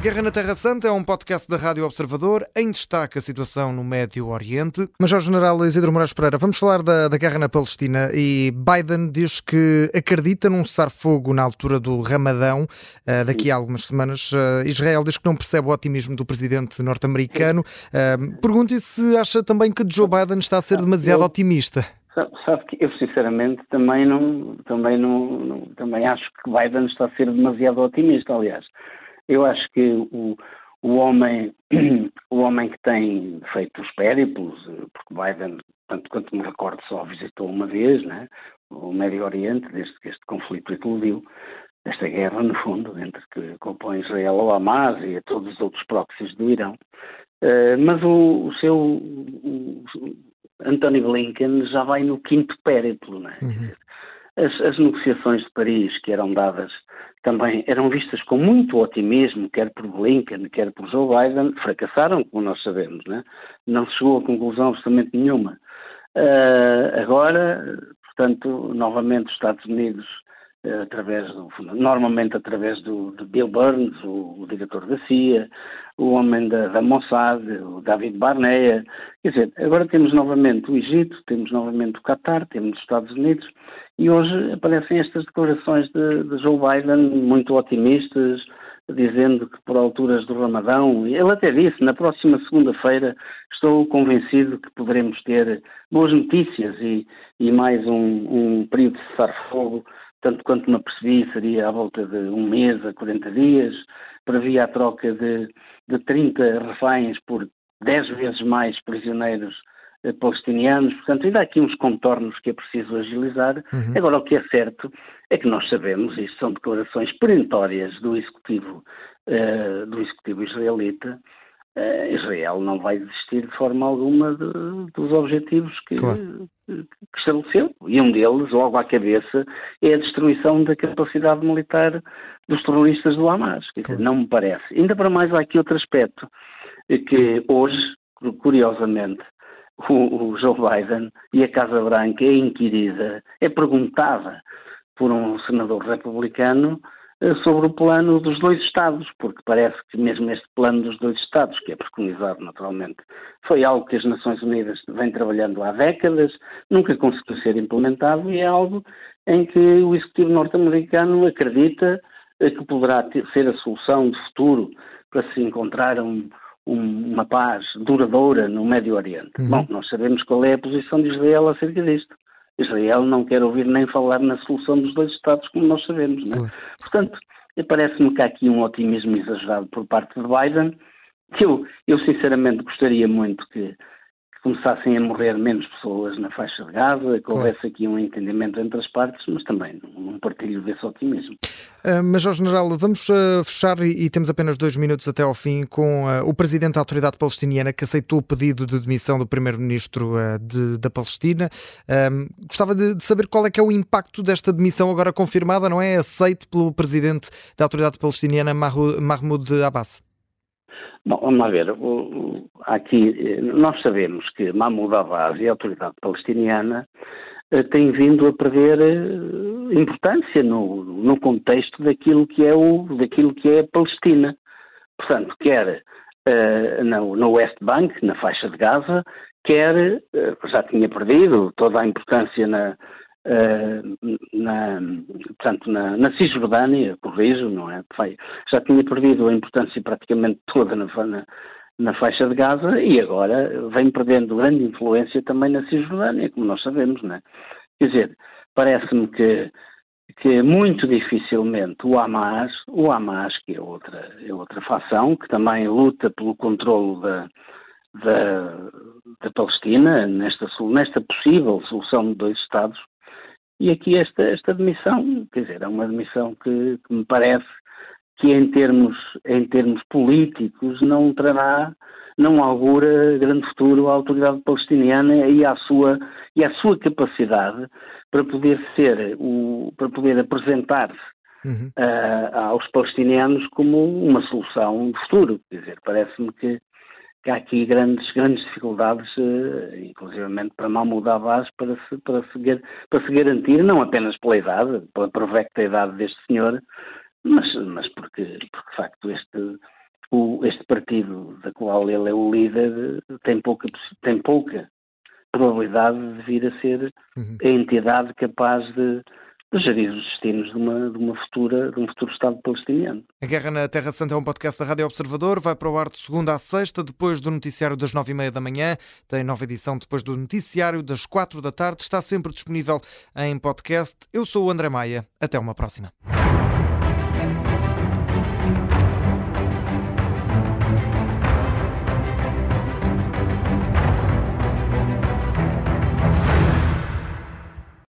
Guerra na Terra Santa é um podcast da Rádio Observador em destaque a situação no Médio Oriente. Major General Isidro Moraes Pereira, vamos falar da, da guerra na Palestina e Biden diz que acredita num cessar-fogo na altura do Ramadão, uh, daqui a algumas semanas. Uh, Israel diz que não percebe o otimismo do presidente norte-americano. Uh, Pergunte se acha também que Joe Biden está a ser demasiado otimista. Sabe que eu sinceramente também não, também não, não, também acho que Biden está a ser demasiado otimista, aliás. Eu acho que o, o homem, o homem que tem feito os périplos, porque Biden, tanto quanto me recordo, só visitou uma vez, né, o Médio Oriente, desde que este conflito eclodiu, esta guerra, no fundo, entre que compõe Israel ao Hamas e a todos os outros próximos do Irão. Uh, mas o, o seu o, Anthony Blinken já vai no quinto périplo, né? Uhum. As, as, negociações de Paris que eram dadas também eram vistas com muito otimismo, quer por Blinken, quer por Joe Biden, fracassaram, como nós sabemos, né? não chegou a conclusão absolutamente nenhuma. Uh, agora, portanto, novamente os Estados Unidos através do, normalmente através do, de Bill Burns, o, o, diretor da CIA, o homem da, da, Mossad, o David Barnea. Quer dizer, agora temos novamente o Egito, temos novamente o Qatar, temos os Estados Unidos e hoje aparecem estas declarações de, de Joe Biden muito otimistas, dizendo que por alturas do Ramadão, ele até disse, na próxima segunda-feira estou convencido que poderemos ter boas notícias e, e mais um, um período de cessar-fogo tanto quanto me apercebi, seria à volta de um mês a 40 dias, previa a troca de, de 30 reféns por 10 vezes mais prisioneiros eh, palestinianos, portanto ainda há aqui uns contornos que é preciso agilizar. Uhum. Agora o que é certo é que nós sabemos, isto são declarações perentórias do executivo, uh, do executivo israelita, Israel não vai desistir de forma alguma de, dos objetivos que, claro. que, estabeleceu. E um deles, logo à cabeça, é a destruição da capacidade militar dos terroristas do Hamas. Claro. Não me parece. Ainda para mais há aqui outro aspecto, que hoje, curiosamente, o, o Joe Biden e a Casa Branca é inquirida, é perguntada por um senador republicano eh, sobre o plano dos dois Estados, porque parece que mesmo este plano dos dois Estados, que é preconizado naturalmente, foi algo que as Nações Unidas vem trabalhando há décadas, nunca conseguiu ser implementado e é algo em que o Executivo norte-americano acredita eh, que poderá ter, ser a solução de futuro para se encontrar um, um, uma paz duradoura no Médio Oriente. Uhum. Bom, nós sabemos qual é a posição de Israel acerca disto. Israel não quer ouvir nem falar na solução dos dois Estados, como nós sabemos. É? claro. Portanto, parece-me que há aqui um otimismo exagerado por parte de Biden, que eu, eu sinceramente gostaria muito que começassem a morrer menos pessoas na faixa de Gaza, que houvesse aqui um entendimento entre as partes, mas também não partilho desse otimismo. Uh, Major General, vamos uh, fechar e, e, temos apenas dois minutos até ao fim com uh, o Presidente da Autoridade Palestiniana que aceitou o pedido de demissão do Primeiro-Ministro de, da Palestina. gostava de, de, saber qual é que é o impacto desta demissão agora confirmada, não é? Aceite pelo Presidente da Autoridade Palestiniana, Mahmoud Abbas. Bom, vamos lá ver. Aqui, eh, nós sabemos que Mahmoud Abbas e a autoridade palestiniana eh, têm vindo a perder eh, importância no, no contexto daquilo que é o daquilo que é a Palestina. Portanto, quer uh, no, no West Bank, na faixa de Gaza, quer uh, já tinha perdido toda a importância na, eh, na, portanto, na, na Cisjordânia, corrijo, não é? Já tinha perdido a importância praticamente toda na, na, na, faixa de Gaza e agora vem perdendo grande influência também na Cisjordânia, como nós sabemos, não é? Quer dizer, parece-me que, que muito dificilmente o Hamas, o Hamas, que é outra, é outra facção, que também luta pelo controlo da, da, da Palestina, nesta, nesta possível solução de dois Estados, e aqui esta, esta demissão, quer dizer, é uma demissão que, que me parece que em termos, em termos políticos não trará, não augura grande futuro à autoridade palestiniana e à sua, e à sua capacidade para poder ser, o, para poder apresentar-se uhum. uh, aos palestinianos como uma solução de futuro. Quer dizer, parece-me que que há aqui grandes, grandes dificuldades, uh, inclusivamente para Mahmoud Abbas, para se, para, se, para se garantir, não apenas pela idade, pela provecta idade deste senhor, mas, mas porque, porque de facto este, o, este partido da qual ele é o líder tem pouca, tem pouca probabilidade de vir a ser uhum. a entidade capaz de, de gerir os destinos de uma, de uma futura, de um futuro Estado palestiniano. A Guerra na Terra Santa é um podcast da Rádio Observador, vai para o ar de segunda a sexta, depois do noticiário das nove e meia da manhã, tem nova edição depois do noticiário das quatro da tarde, está sempre disponível em podcast. Eu sou o André Maia, até uma próxima.